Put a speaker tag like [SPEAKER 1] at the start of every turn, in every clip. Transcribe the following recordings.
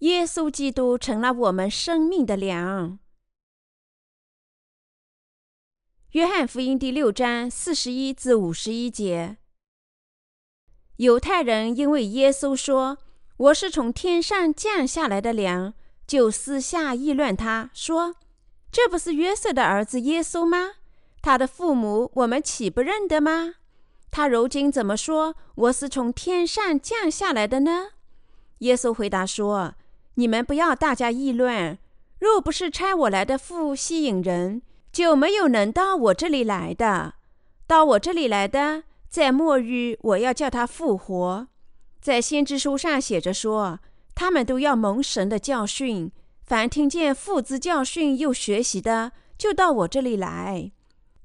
[SPEAKER 1] 耶稣基督成了我们生命的粮。约翰福音第六章四十一至五十一节，犹太人因为耶稣说：“我是从天上降下来的粮”，就私下议论他，说：“这不是约瑟的儿子耶稣吗？他的父母我们岂不认得吗？他如今怎么说我是从天上降下来的呢？”耶稣回答说：“你们不要大家议论，若不是差我来的父吸引人。”就没有能到我这里来的，到我这里来的，在末日我要叫他复活。在先知书上写着说，他们都要蒙神的教训。凡听见父子教训又学习的，就到我这里来。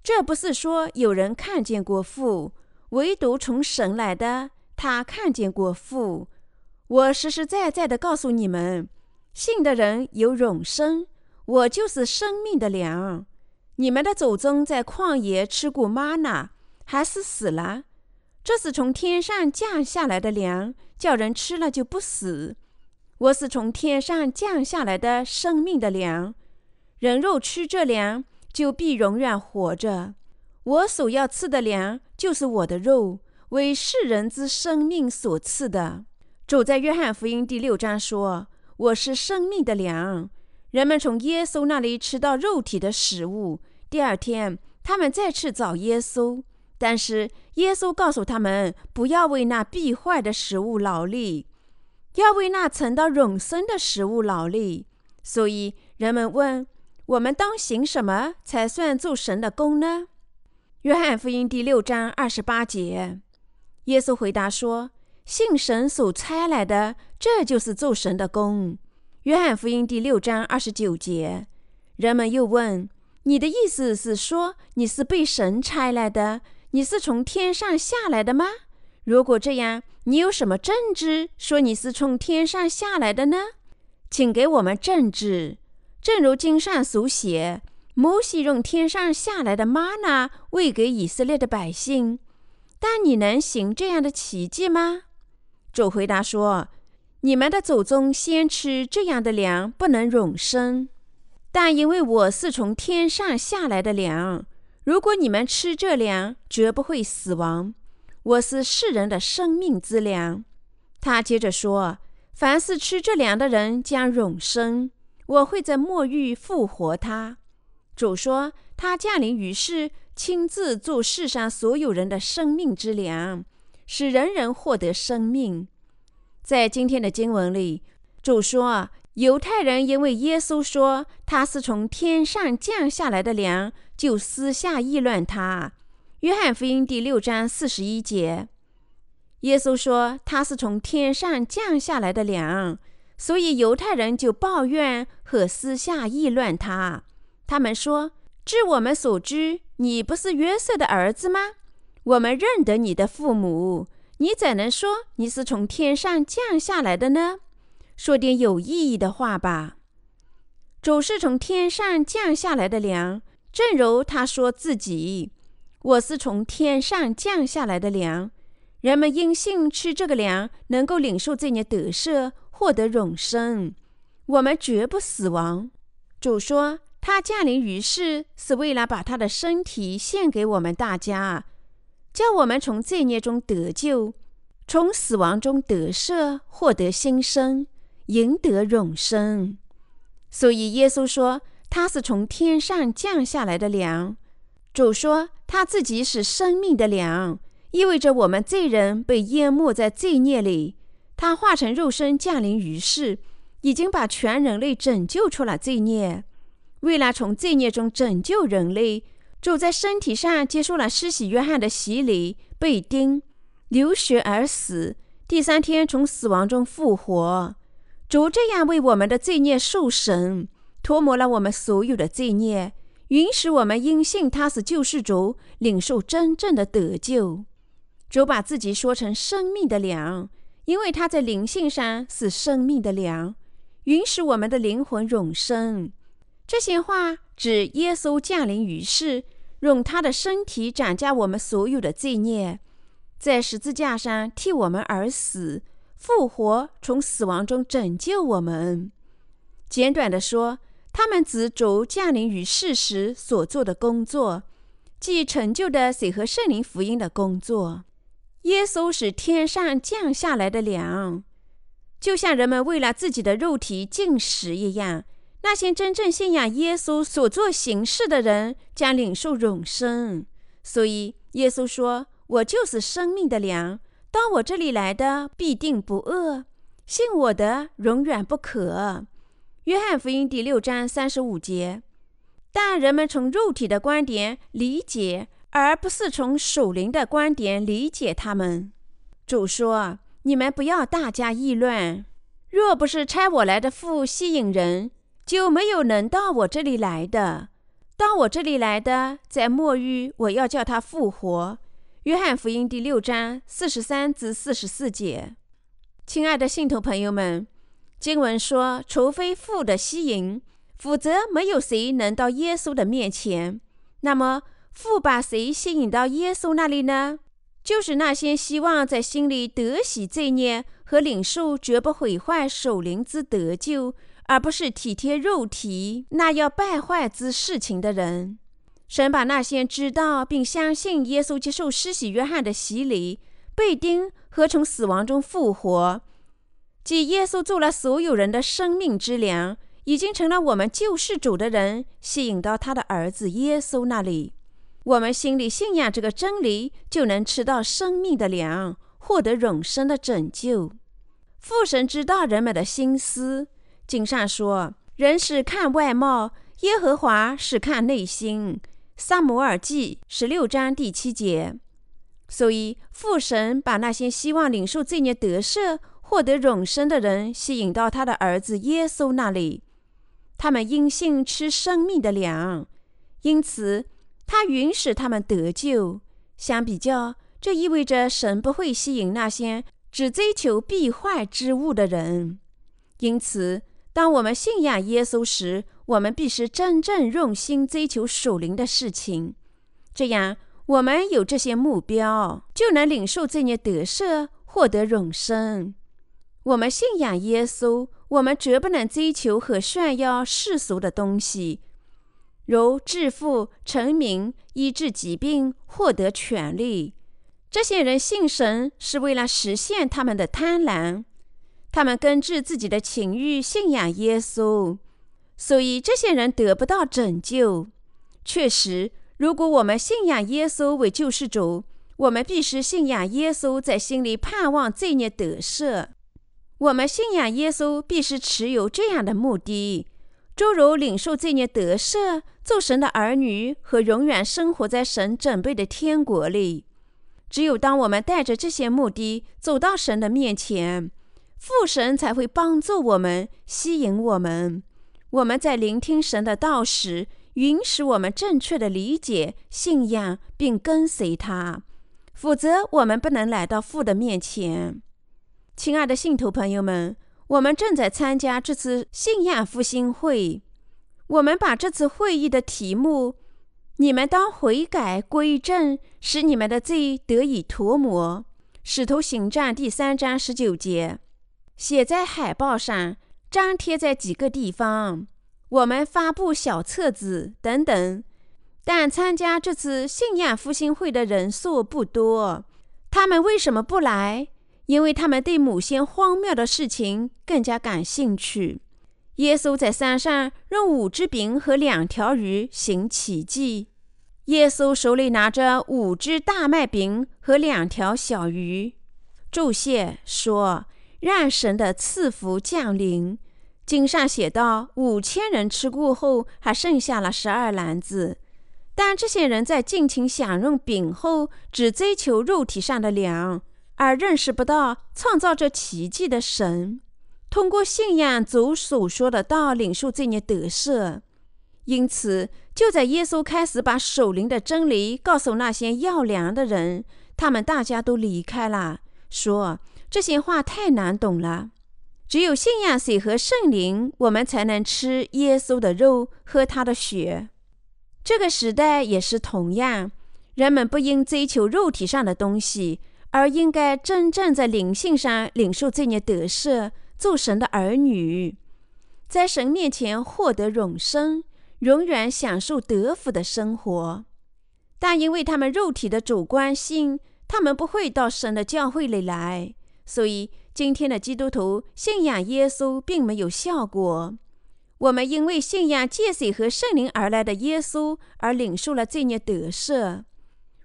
[SPEAKER 1] 这不是说有人看见过父，唯独从神来的，他看见过父。我实实在在的告诉你们，信的人有永生。我就是生命的粮。你们的祖宗在旷野吃过吗哪，还是死了？这是从天上降下来的粮，叫人吃了就不死。我是从天上降下来的生命的粮，人肉吃这粮，就必永远活着。我所要吃的粮，就是我的肉，为世人之生命所赐的。主在约翰福音第六章说：“我是生命的粮。”人们从耶稣那里吃到肉体的食物。第二天，他们再去找耶稣，但是耶稣告诉他们不要为那必坏的食物劳力，要为那存到永生的食物劳力。所以人们问：我们当行什么才算做神的功呢？约翰福音第六章二十八节，耶稣回答说：“信神所差来的，这就是做神的功。”约翰福音第六章二十九节，人们又问：“你的意思是说你是被神差来的？你是从天上下来的吗？如果这样，你有什么证据说你是从天上下来的呢？请给我们证据。正如经上所写，摩西用天上下来的玛纳喂给以色列的百姓。但你能行这样的奇迹吗？主回答说。你们的祖宗先吃这样的粮，不能永生；但因为我是从天上下来的粮，如果你们吃这粮，绝不会死亡。我是世人的生命之粮。他接着说：“凡是吃这粮的人将永生，我会在末日复活他。”主说：“他降临于世，亲自做世上所有人的生命之粮，使人人获得生命。”在今天的经文里，主说：“犹太人因为耶稣说他是从天上降下来的粮，就私下议论他。”约翰福音第六章四十一节，耶稣说他是从天上降下来的粮，所以犹太人就抱怨和私下议论他。他们说：“据我们所知，你不是约瑟的儿子吗？我们认得你的父母。”你怎能说你是从天上降下来的呢？说点有意义的话吧。主是从天上降下来的粮，正如他说自己：“我是从天上降下来的粮。”人们因信吃这个粮，能够领受这些得赦，获得永生。我们绝不死亡。主说，他降临于世是为了把他的身体献给我们大家。叫我们从罪孽中得救，从死亡中得赦，获得新生，赢得永生。所以耶稣说他是从天上降下来的粮。主说他自己是生命的粮，意味着我们罪人被淹没在罪孽里。他化成肉身降临于世，已经把全人类拯救出了罪孽。为了从罪孽中拯救人类。主在身体上接受了施洗约翰的洗礼，被钉、流血而死，第三天从死亡中复活。主这样为我们的罪孽受审，涂抹了我们所有的罪孽，允许我们因信他是救世主，领受真正的得救。主把自己说成生命的粮，因为他在灵性上是生命的粮，允许我们的灵魂永生。这些话指耶稣降临于世。用他的身体斩加我们所有的罪孽，在十字架上替我们而死，复活，从死亡中拯救我们。简短的说，他们指主降临于世时所做的工作，即成就的水和圣灵福音的工作。耶稣是天上降下来的粮，就像人们为了自己的肉体进食一样。那些真正信仰耶稣所做行事的人，将领受永生。所以耶稣说：“我就是生命的粮，到我这里来的必定不饿，信我的永远不渴。”约翰福音第六章三十五节。但人们从肉体的观点理解，而不是从属灵的观点理解他们。主说：“你们不要大家议论，若不是差我来的父吸引人。”就没有能到我这里来的，到我这里来的，在末日我要叫他复活。约翰福音第六章四十三至四十四节。亲爱的信徒朋友们，经文说，除非父的吸引，否则没有谁能到耶稣的面前。那么，父把谁吸引到耶稣那里呢？就是那些希望在心里得喜罪孽和领受绝不毁坏守灵之得救。而不是体贴肉体那要败坏之事情的人，神把那些知道并相信耶稣接受施洗约翰的洗礼、被钉和从死亡中复活，即耶稣做了所有人的生命之粮，已经成了我们救世主的人，吸引到他的儿子耶稣那里。我们心里信仰这个真理，就能吃到生命的粮，获得永生的拯救。父神知道人们的心思。经上说：“人是看外貌，耶和华是看内心。”撒母耳记十六章第七节。所以父神把那些希望领受罪孽得赦、获得永生的人吸引到他的儿子耶稣那里。他们因信吃生命的粮，因此他允许他们得救。相比较，这意味着神不会吸引那些只追求必坏之物的人。因此。当我们信仰耶稣时，我们必须真正用心追求属灵的事情。这样，我们有这些目标，就能领受这些得赦，获得永生。我们信仰耶稣，我们绝不能追求和炫耀世俗的东西，如致富、成名、医治疾病、获得权利。这些人信神，是为了实现他们的贪婪。他们根据自己的情欲信仰耶稣，所以这些人得不到拯救。确实，如果我们信仰耶稣为救世主，我们必须信仰耶稣在心里盼望罪孽得赦。我们信仰耶稣必须持有这样的目的，诸如领受罪孽得赦、做神的儿女和永远生活在神准备的天国里。只有当我们带着这些目的走到神的面前。父神才会帮助我们，吸引我们。我们在聆听神的道时，允许我们正确的理解、信仰并跟随他。否则，我们不能来到父的面前。亲爱的信徒朋友们，我们正在参加这次信仰复兴会。我们把这次会议的题目“你们当悔改归正，使你们的罪得以涂抹”，使徒行传第三章十九节。写在海报上，张贴在几个地方。我们发布小册子等等，但参加这次信仰复兴会的人数不多。他们为什么不来？因为他们对某些荒谬的事情更加感兴趣。耶稣在山上用五只饼和两条鱼行奇迹。耶稣手里拿着五只大麦饼和两条小鱼。注解说。让神的赐福降临。经上写道：五千人吃过后，还剩下了十二篮子。但这些人在尽情享用饼后，只追求肉体上的粮，而认识不到创造这奇迹的神。通过信仰主所说的道，领受这孽得赦。因此，就在耶稣开始把守灵的真理告诉那些要粮的人，他们大家都离开了，说。这些话太难懂了。只有信仰水和圣灵，我们才能吃耶稣的肉，喝他的血。这个时代也是同样，人们不应追求肉体上的东西，而应该真正在灵性上领受罪孽得赦，做神的儿女，在神面前获得永生，永远享受得福的生活。但因为他们肉体的主观性，他们不会到神的教会里来，所以今天的基督徒信仰耶稣并没有效果。我们因为信仰借水和圣灵而来的耶稣，而领受了罪孽得赦，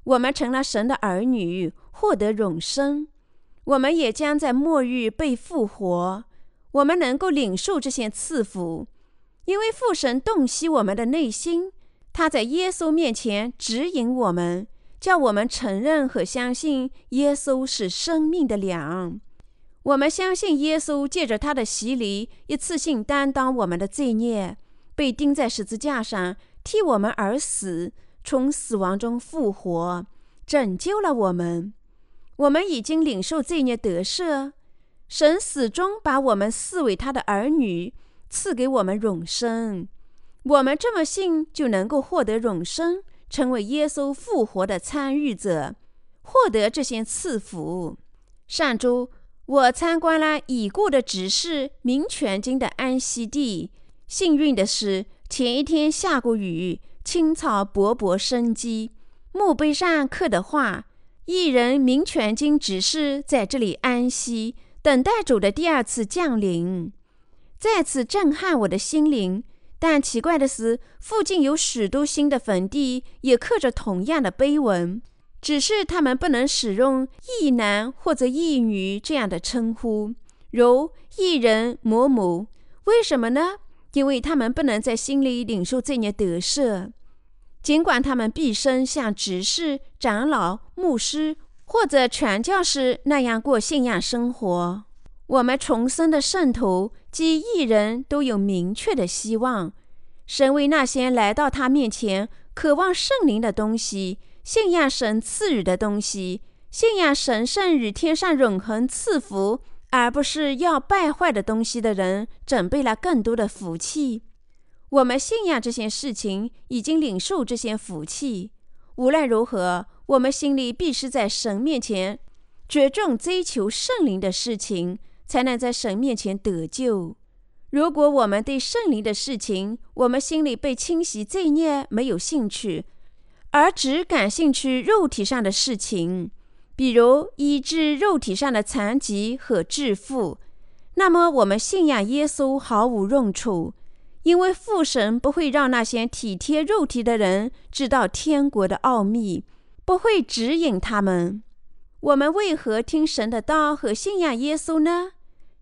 [SPEAKER 1] 我们成了神的儿女，获得永生。我们也将在末日被复活。我们能够领受这些赐福，因为父神洞悉我们的内心。他在耶稣面前指引我们，叫我们承认和相信耶稣是生命的粮。我们相信耶稣借着他的洗礼，一次性担当我们的罪孽，被钉在十字架上，替我们而死，从死亡中复活，拯救了我们。我们已经领受罪孽得赦，神始终把我们视为他的儿女，赐给我们永生。我们这么信，就能够获得永生，成为耶稣复活的参与者，获得这些赐福。上周我参观了已故的执事明全经的安息地。幸运的是，前一天下过雨，青草勃勃生机。墓碑上刻的话：“一人明全经执事在这里安息，等待主的第二次降临。”再次震撼我的心灵。但奇怪的是，附近有许多新的坟地，也刻着同样的碑文，只是他们不能使用“义男”或者“义女”这样的称呼，如“义人某某”。为什么呢？因为他们不能在心里领受这孽得赦，尽管他们毕生像执事、长老、牧师或者传教士那样过信仰生活。我们重生的圣徒及艺人都有明确的希望，神为那些来到他面前、渴望圣灵的东西、信仰神赐予的东西、信仰神圣与天上永恒赐福，而不是要败坏的东西的人，准备了更多的福气。我们信仰这些事情，已经领受这些福气。无论如何，我们心里必须在神面前着重追求圣灵的事情。才能在神面前得救。如果我们对圣灵的事情，我们心里被清洗罪孽没有兴趣，而只感兴趣肉体上的事情，比如医治肉体上的残疾和致富，那么我们信仰耶稣毫无用处，因为父神不会让那些体贴肉体的人知道天国的奥秘，不会指引他们。我们为何听神的道和信仰耶稣呢？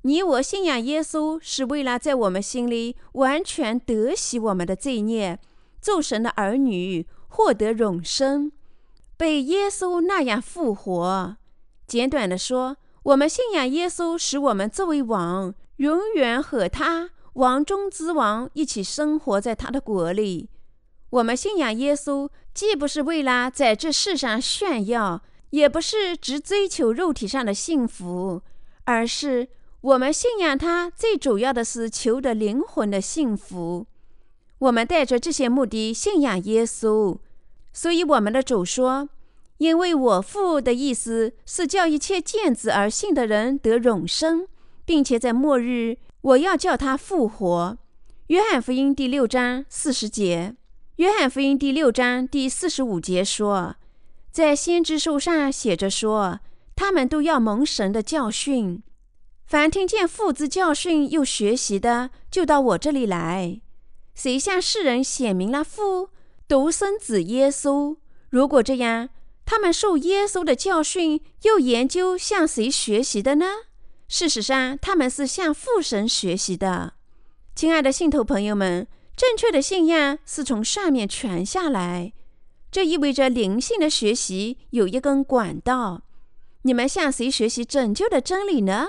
[SPEAKER 1] 你我信仰耶稣，是为了在我们心里完全得洗我们的罪孽，做神的儿女，获得永生，被耶稣那样复活。简短的说，我们信仰耶稣，使我们作为王，永远和他王中之王一起生活在他的国里。我们信仰耶稣，既不是为了在这世上炫耀，也不是只追求肉体上的幸福，而是。我们信仰他，最主要的是求得灵魂的幸福。我们带着这些目的信仰耶稣，所以我们的主说：“因为我父的意思是叫一切见子而信的人得永生，并且在末日我要叫他复活。”约翰福音第六章四十节。约翰福音第六章第四十五节说：“在先知书上写着说，他们都要蒙神的教训。”凡听见父子教训又学习的，就到我这里来。谁向世人显明了父独生子耶稣？如果这样，他们受耶稣的教训又研究向谁学习的呢？事实上，他们是向父神学习的。亲爱的信徒朋友们，正确的信仰是从上面传下来，这意味着灵性的学习有一根管道。你们向谁学习拯救的真理呢？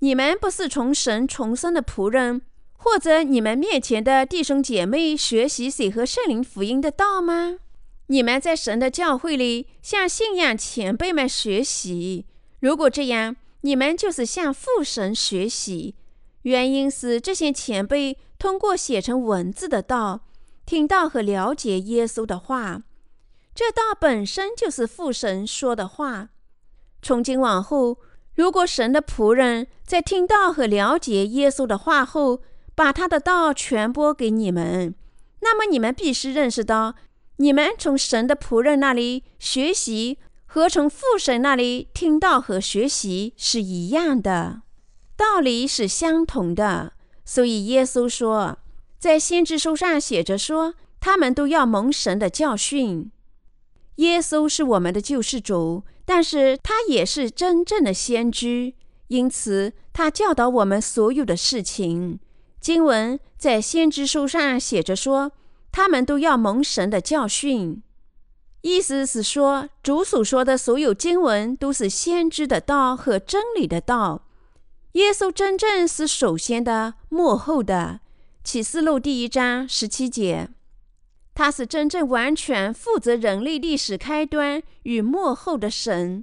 [SPEAKER 1] 你们不是从神重生的仆人，或者你们面前的弟兄姐妹学习水和圣灵福音的道吗？你们在神的教会里向信仰前辈们学习。如果这样，你们就是向父神学习。原因是这些前辈通过写成文字的道，听到和了解耶稣的话。这道本身就是父神说的话。从今往后，如果神的仆人在听到和了解耶稣的话后，把他的道传播给你们，那么你们必须认识到，你们从神的仆人那里学习和从父神那里听到和学习是一样的，道理是相同的。所以耶稣说，在先知书上写着说，他们都要蒙神的教训。耶稣是我们的救世主，但是他也是真正的先知，因此他教导我们所有的事情。经文在先知书上写着说，他们都要蒙神的教训，意思是说，主所说的所有经文都是先知的道和真理的道。耶稣真正是首先的、幕后的。启示录第一章十七节。他是真正完全负责人类历史开端与幕后的神，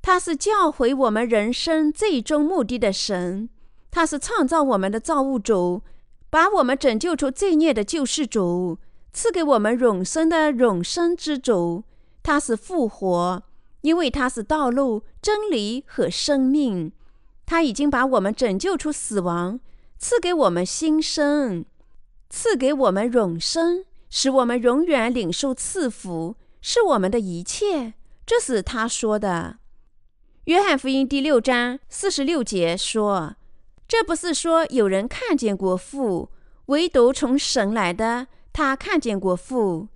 [SPEAKER 1] 他是教诲我们人生最终目的的神，他是创造我们的造物主，把我们拯救出罪孽的救世主，赐给我们永生的永生之主。他是复活，因为他是道路、真理和生命。他已经把我们拯救出死亡，赐给我们新生，赐给我们永生。使我们永远领受赐福，是我们的一切。这是他说的。约翰福音第六章四十六节说：“这不是说有人看见过父，唯独从神来的，他看见过父。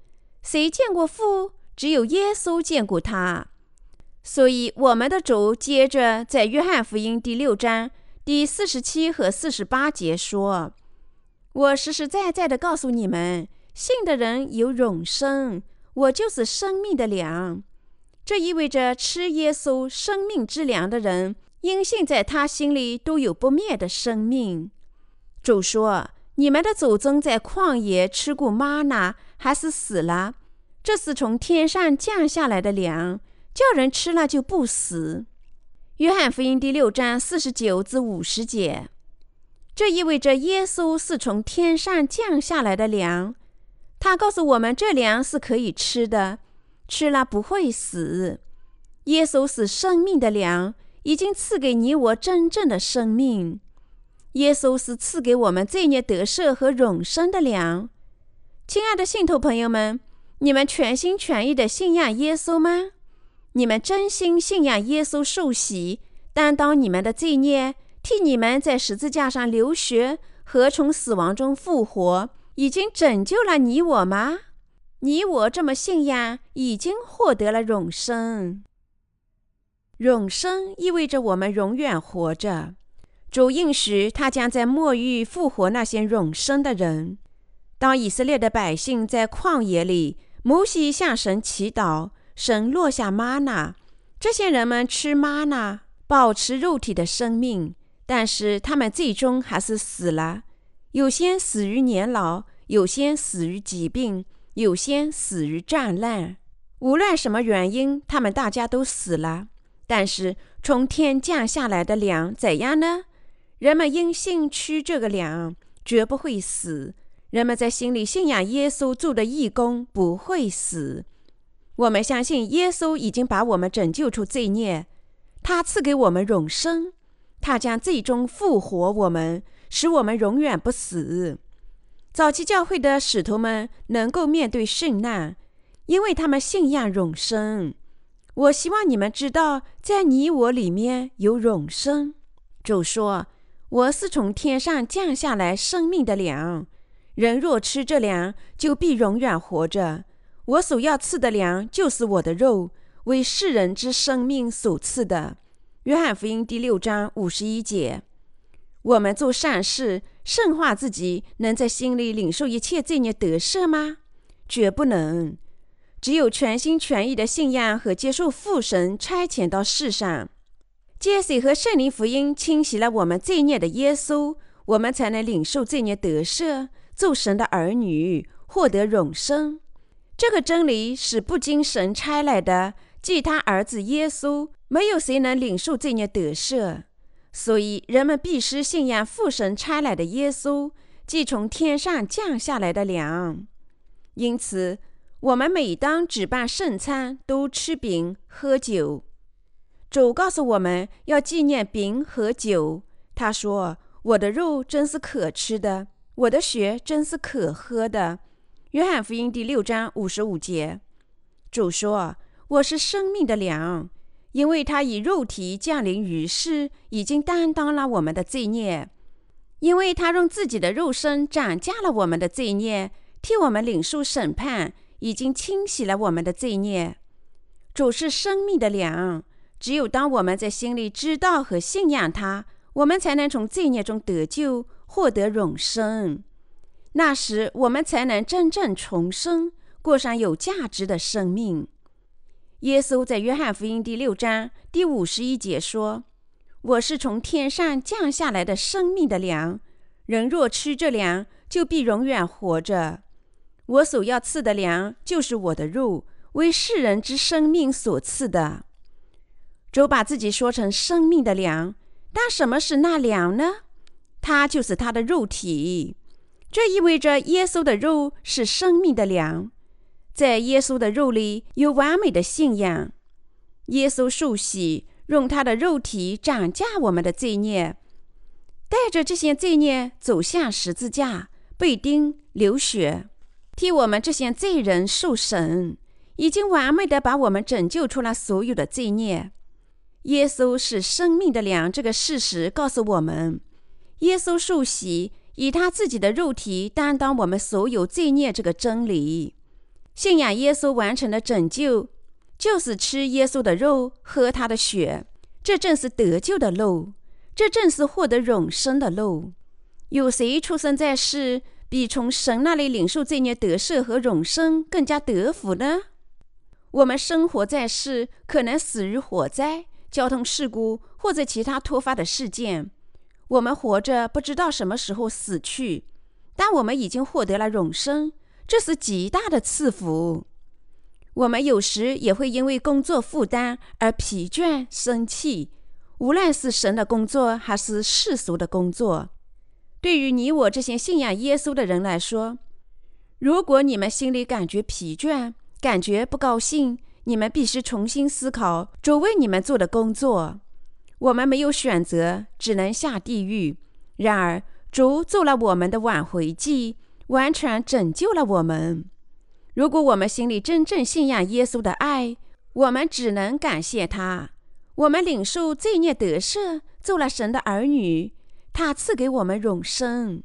[SPEAKER 1] 谁见过父？只有耶稣见过他。所以，我们的主接着在约翰福音第六章第四十七和四十八节说：‘我实实在在的告诉你们。’”信的人有永生，我就是生命的粮。这意味着吃耶稣生命之粮的人，因信在他心里都有不灭的生命。主说：“你们的祖宗在旷野吃过玛纳，还是死了？这是从天上降下来的粮，叫人吃了就不死。”约翰福音第六章四十九至五十节。这意味着耶稣是从天上降下来的粮。他告诉我们，这粮是可以吃的，吃了不会死。耶稣是生命的粮，已经赐给你我真正的生命。耶稣是赐给我们罪孽得赦和永生的粮。亲爱的信徒朋友们，你们全心全意的信仰耶稣吗？你们真心信仰耶稣受洗，担当你们的罪孽，替你们在十字架上流血和从死亡中复活？已经拯救了你我吗？你我这么信仰，已经获得了永生。永生意味着我们永远活着。主应许他将在末日复活那些永生的人。当以色列的百姓在旷野里，摩西向神祈祷，神落下玛纳，这些人们吃玛纳，保持肉体的生命，但是他们最终还是死了。有些死于年老，有些死于疾病，有些死于战乱。无论什么原因，他们大家都死了。但是从天降下来的粮怎样呢？人们因信吃这个粮，绝不会死。人们在心里信仰耶稣做的义工，不会死。我们相信耶稣已经把我们拯救出罪孽，他赐给我们永生，他将最终复活我们。使我们永远不死。早期教会的使徒们能够面对圣难，因为他们信仰永生。我希望你们知道，在你我里面有永生。主说：“我是从天上降下来生命的粮，人若吃这粮，就必永远活着。我所要赐的粮，就是我的肉，为世人之生命所赐的。”约翰福音第六章五十一节。我们做善事，圣化自己，能在心里领受一切罪孽得赦吗？绝不能。只有全心全意的信仰和接受父神差遣到世上，接受和圣灵福音清洗了我们罪孽的耶稣，我们才能领受罪孽得赦，做神的儿女，获得永生。这个真理是不经神差来的，即他儿子耶稣，没有谁能领受罪孽得赦。所以，人们必须信仰父神差来的耶稣，即从天上降下来的粮。因此，我们每当举办圣餐，都吃饼喝酒。主告诉我们要纪念饼和酒。他说：“我的肉真是可吃的，我的血真是可喝的。”约翰福音第六章五十五节。主说：“我是生命的粮，因为他以肉体降临于世，已经担当了我们的罪孽；因为他用自己的肉身涨价了我们的罪孽，替我们领受审判，已经清洗了我们的罪孽。主是生命的粮。”只有当我们在心里知道和信仰他，我们才能从罪孽中得救，获得永生。那时，我们才能真正重生，过上有价值的生命。耶稣在约翰福音第六章第五十一节说：“我是从天上降下来的生命的粮，人若吃这粮，就必永远活着。我所要赐的粮，就是我的肉，为世人之生命所赐的。”主把自己说成生命的粮，但什么是那粮呢？它就是他的肉体。这意味着耶稣的肉是生命的粮，在耶稣的肉里有完美的信仰。耶稣受洗，用他的肉体涨价我们的罪孽，带着这些罪孽走向十字架，被钉流血，替我们这些罪人受审，已经完美的把我们拯救出了所有的罪孽。耶稣是生命的粮，这个事实告诉我们，耶稣受洗，以他自己的肉体担当我们所有罪孽，这个真理。信仰耶稣完成的拯救，就是吃耶稣的肉，喝他的血，这正是得救的路，这正是获得永生的路。有谁出生在世，比从神那里领受罪孽得赦和永生更加得福呢？我们生活在世，可能死于火灾。交通事故或者其他突发的事件，我们活着不知道什么时候死去，但我们已经获得了永生，这是极大的赐福。我们有时也会因为工作负担而疲倦、生气，无论是神的工作还是世俗的工作。对于你我这些信仰耶稣的人来说，如果你们心里感觉疲倦，感觉不高兴，你们必须重新思考主为你们做的工作。我们没有选择，只能下地狱。然而，主做了我们的挽回祭，完全拯救了我们。如果我们心里真正信仰耶稣的爱，我们只能感谢他。我们领受罪孽得赦，做了神的儿女。他赐给我们永生。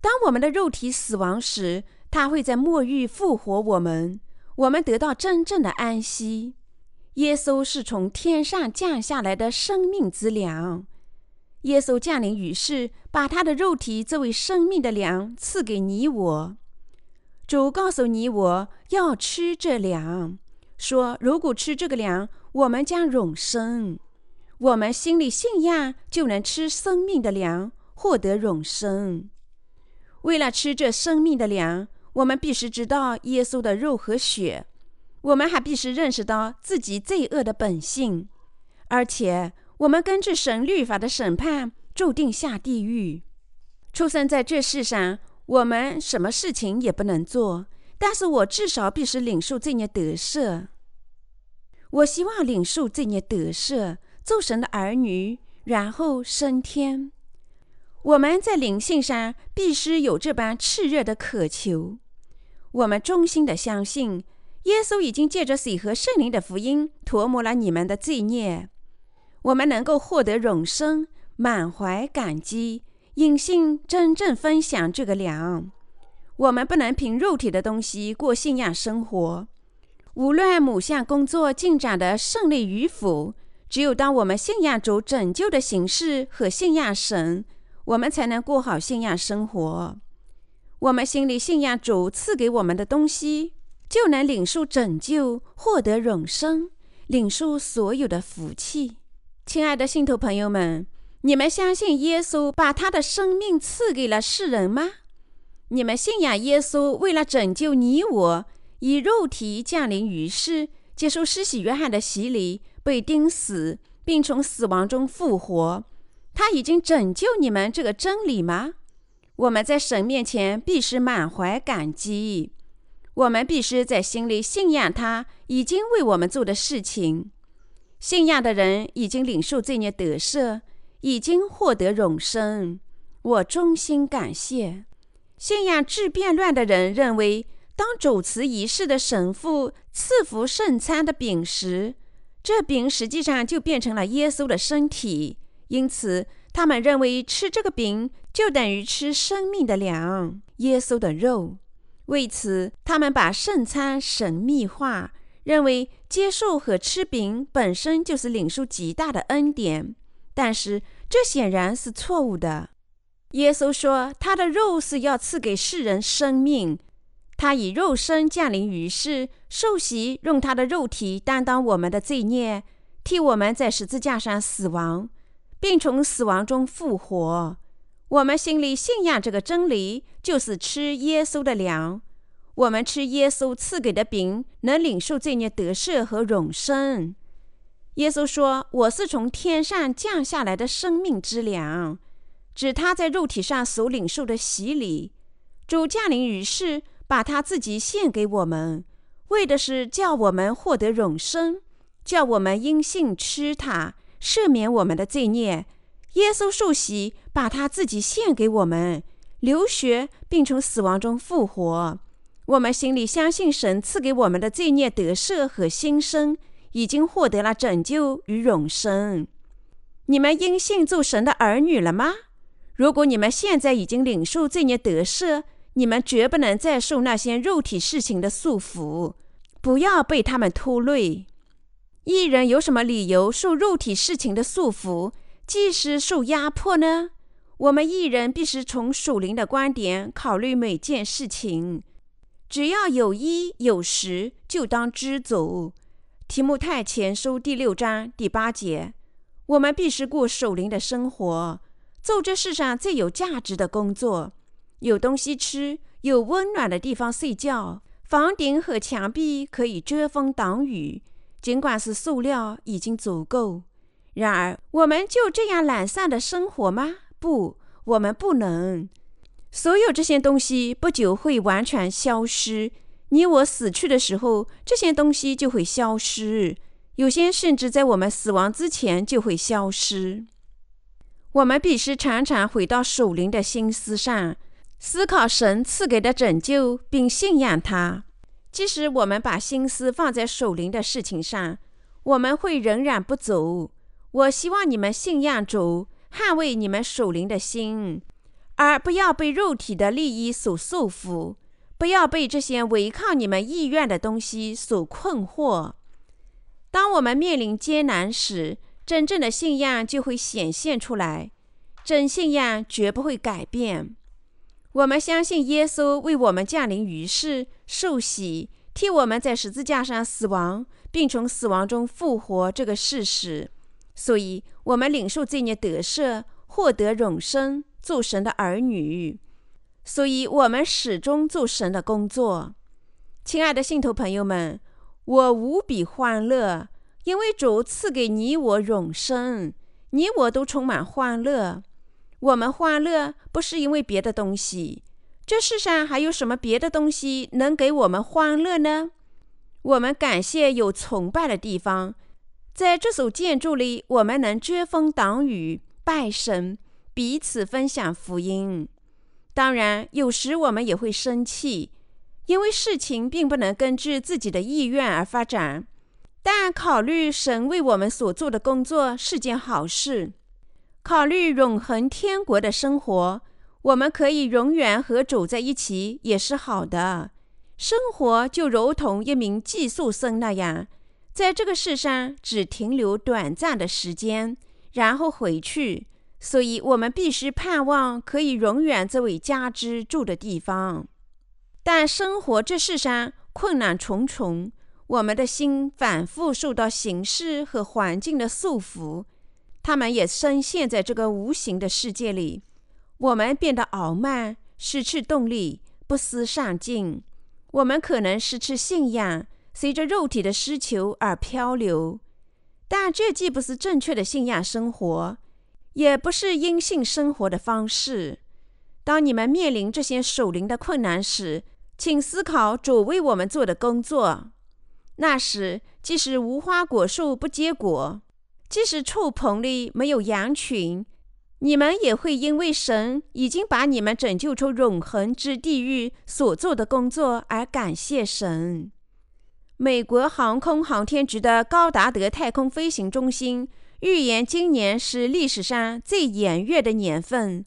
[SPEAKER 1] 当我们的肉体死亡时，他会在末日复活我们。我们得到真正的安息。耶稣是从天上降下来的生命之粮。耶稣降临于世，把他的肉体作为生命的粮赐给你我。主告诉你我要吃这粮，说如果吃这个粮，我们将永生。我们心里信仰，就能吃生命的粮，获得永生。为了吃这生命的粮。我们必须知道耶稣的肉和血，我们还必须认识到自己罪恶的本性，而且我们根据神律法的审判，注定下地狱。出生在这世上，我们什么事情也不能做，但是我至少必须领受罪孽得赦。我希望领受罪孽得赦，做神的儿女，然后升天。我们在灵性上必须有这般炽热的渴求。我们衷心的相信，耶稣已经借着水和圣灵的福音涂抹了你们的罪孽。我们能够获得永生，满怀感激，隐性真正分享这个粮。我们不能凭肉体的东西过信仰生活。无论某项工作进展的顺利与否，只有当我们信仰主拯救的形式和信仰神。我们才能过好信仰生活。我们心里信仰主赐给我们的东西，就能领受拯救，获得永生，领受所有的福气。亲爱的信徒朋友们，你们相信耶稣把他的生命赐给了世人吗？你们信仰耶稣为了拯救你我，以肉体降临于世，接受施洗约翰的洗礼，被钉死，并从死亡中复活。他已经拯救你们这个真理吗？我们在神面前必须满怀感激，我们必须在心里信仰他已经为我们做的事情。信仰的人已经领受罪孽得赦，已经获得永生。我衷心感谢。信仰治变乱的人认为，当主持仪式的神父赐福圣餐的饼时，这饼实际上就变成了耶稣的身体。因此，他们认为吃这个饼就等于吃生命的粮——耶稣的肉。为此，他们把圣餐神秘化。认为接受和吃饼本身就是领受极大的恩典，但是这显然是错误的。耶稣说，他的肉是要赐给世人生命，他以肉身降临于世，受洗，用他的肉体担当我们的罪孽，替我们在十字架上死亡，并从死亡中复活。我们心里信仰这个真理，就是吃耶稣的粮。我们吃耶稣赐给的饼，能领受罪孽得赦和永生。耶稣说：“我是从天上降下来的生命之粮，指他在肉体上所领受的洗礼。主降临于世，把他自己献给我们，为的是叫我们获得永生，叫我们因信吃他，赦免我们的罪孽。耶稣受洗，把他自己献给我们，流血，并从死亡中复活。”我们心里相信神赐给我们的罪孽得赦和新生，已经获得了拯救与永生。你们因信做神的儿女了吗？如果你们现在已经领受罪孽得赦，你们绝不能再受那些肉体事情的束缚，不要被他们拖累。一人有什么理由受肉体事情的束缚，即使受压迫呢？我们一人必须从属灵的观点考虑每件事情。只要有衣有食，就当知足。提目太前书第六章第八节。我们必须过守灵的生活，做这世上最有价值的工作。有东西吃，有温暖的地方睡觉，房顶和墙壁可以遮风挡雨，尽管是塑料已经足够。然而，我们就这样懒散的生活吗？不，我们不能。所有这些东西不久会完全消失。你我死去的时候，这些东西就会消失。有些甚至在我们死亡之前就会消失。我们必须常常回到守灵的心思上，思考神赐给的拯救，并信仰他。即使我们把心思放在守灵的事情上，我们会仍然不走。我希望你们信仰主，捍卫你们守灵的心。而不要被肉体的利益所束缚，不要被这些违抗你们意愿的东西所困惑。当我们面临艰难时，真正的信仰就会显现出来。真信仰绝不会改变。我们相信耶稣为我们降临于世，受洗，替我们在十字架上死亡，并从死亡中复活这个事实。所以，我们领受罪孽得赦，获得永生。做神的儿女，所以我们始终做神的工作。亲爱的信徒朋友们，我无比欢乐，因为主赐给你我永生，你我都充满欢乐。我们欢乐不是因为别的东西，这世上还有什么别的东西能给我们欢乐呢？我们感谢有崇拜的地方，在这所建筑里，我们能遮风挡雨，拜神。彼此分享福音。当然，有时我们也会生气，因为事情并不能根据自己的意愿而发展。但考虑神为我们所做的工作是件好事。考虑永恒天国的生活，我们可以永远和主在一起，也是好的。生活就如同一名寄宿生那样，在这个世上只停留短暂的时间，然后回去。所以，我们必须盼望可以永远这位家之住的地方。但生活这世上困难重重，我们的心反复受到形势和环境的束缚，他们也深陷在这个无形的世界里。我们变得傲慢，失去动力，不思上进。我们可能失去信仰，随着肉体的需求而漂流。但这既不是正确的信仰生活。也不是阴性生活的方式。当你们面临这些守灵的困难时，请思考主为我们做的工作。那时，即使无花果树不结果，即使畜棚里没有羊群，你们也会因为神已经把你们拯救出永恒之地狱所做的工作而感谢神。美国航空航天局的高达德太空飞行中心预言，今年是历史上最炎热的年份，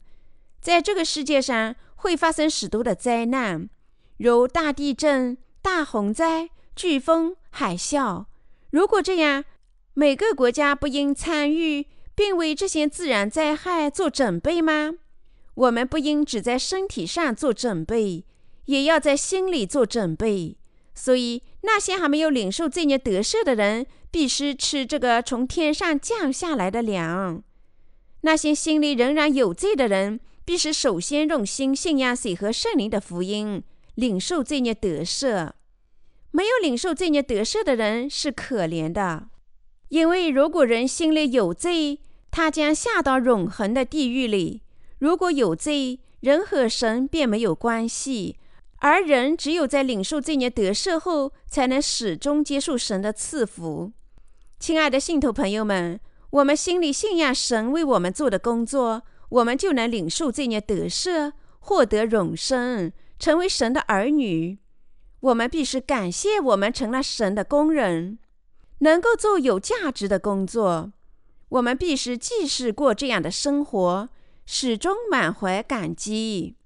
[SPEAKER 1] 在这个世界上会发生许多的灾难，如大地震、大洪灾、飓风、海啸。如果这样，每个国家不应参与，并为这些自然灾害做准备吗？我们不应只在身体上做准备，也要在心里做准备。所以，那些还没有领受罪孽得赦的人，必须吃这个从天上降下来的粮；那些心里仍然有罪的人，必须首先用心信仰水和圣灵的福音，领受罪孽得赦。没有领受罪孽得赦的人是可怜的，因为如果人心里有罪，他将下到永恒的地狱里；如果有罪，人和神便没有关系。而人只有在领受罪孽得赦后，才能始终接受神的赐福。亲爱的信徒朋友们，我们心里信仰神为我们做的工作，我们就能领受罪孽得赦，获得永生，成为神的儿女。我们必须感谢我们成了神的工人，能够做有价值的工作。我们必须继续过这样的生活，始终满怀感激。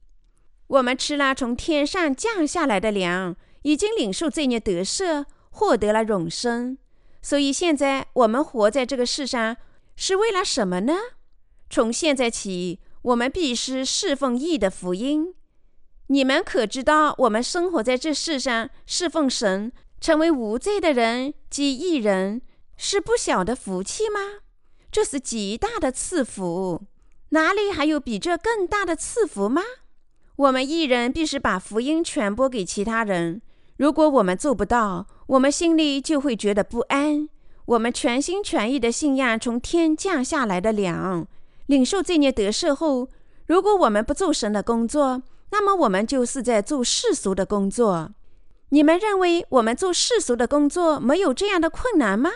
[SPEAKER 1] 我们吃了从天上降下来的粮，已经领受罪孽得赦，获得了永生。所以现在我们活在这个世上，是为了什么呢？从现在起，我们必须侍奉义的福音。你们可知道，我们生活在这世上，侍奉神，成为无罪的人及义人，是不小的福气吗？这是极大的赐福，哪里还有比这更大的赐福吗？我们一人必须把福音传播给其他人。如果我们做不到，我们心里就会觉得不安。我们全心全意的信仰从天降下来的粮，领受罪孽得赦后，如果我们不做神的工作，那么我们就是在做世俗的工作。你们认为我们做世俗的工作没有这样的困难吗？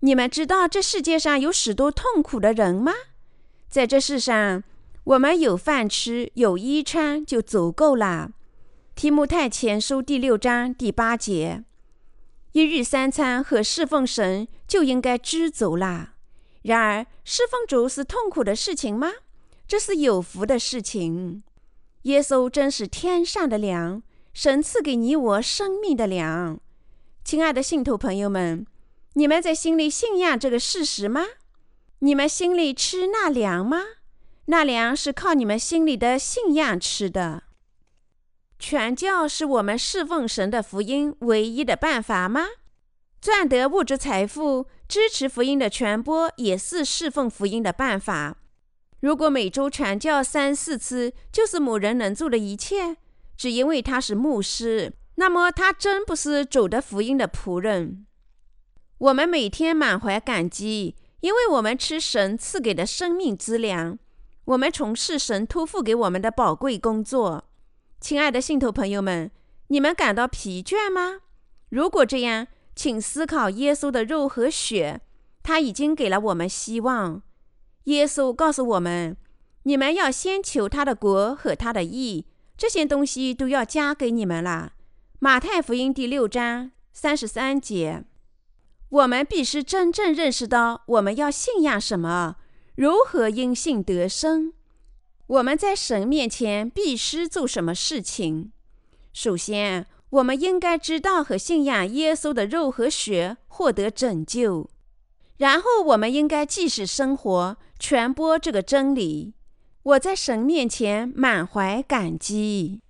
[SPEAKER 1] 你们知道这世界上有许多痛苦的人吗？在这世上。我们有饭吃，有衣穿，就足够了。提摩太前书第六章第八节：一日三餐和侍奉神就应该知足啦。然而，侍奉主是痛苦的事情吗？这是有福的事情。耶稣真是天上的粮，神赐给你我生命的粮。亲爱的信徒朋友们，你们在心里信仰这个事实吗？你们心里吃那粮吗？那粮是靠你们心里的信仰吃的。传教是我们侍奉神的福音唯一的办法吗？赚得物质财富支持福音的传播也是侍奉福音的办法。如果每周传教三四次就是某人能做的一切，只因为他是牧师，那么他真不是主的福音的仆人。我们每天满怀感激，因为我们吃神赐给的生命之粮。我们从事神托付给我们的宝贵工作，亲爱的信徒朋友们，你们感到疲倦吗？如果这样，请思考耶稣的肉和血，他已经给了我们希望。耶稣告诉我们：“你们要先求他的国和他的义，这些东西都要加给你们了。”马太福音第六章三十三节。我们必须真正认识到我们要信仰什么。如何因信得生？我们在神面前必须做什么事情？首先，我们应该知道和信仰耶稣的肉和血，获得拯救。然后，我们应该继续生活，传播这个真理。我在神面前满怀感激。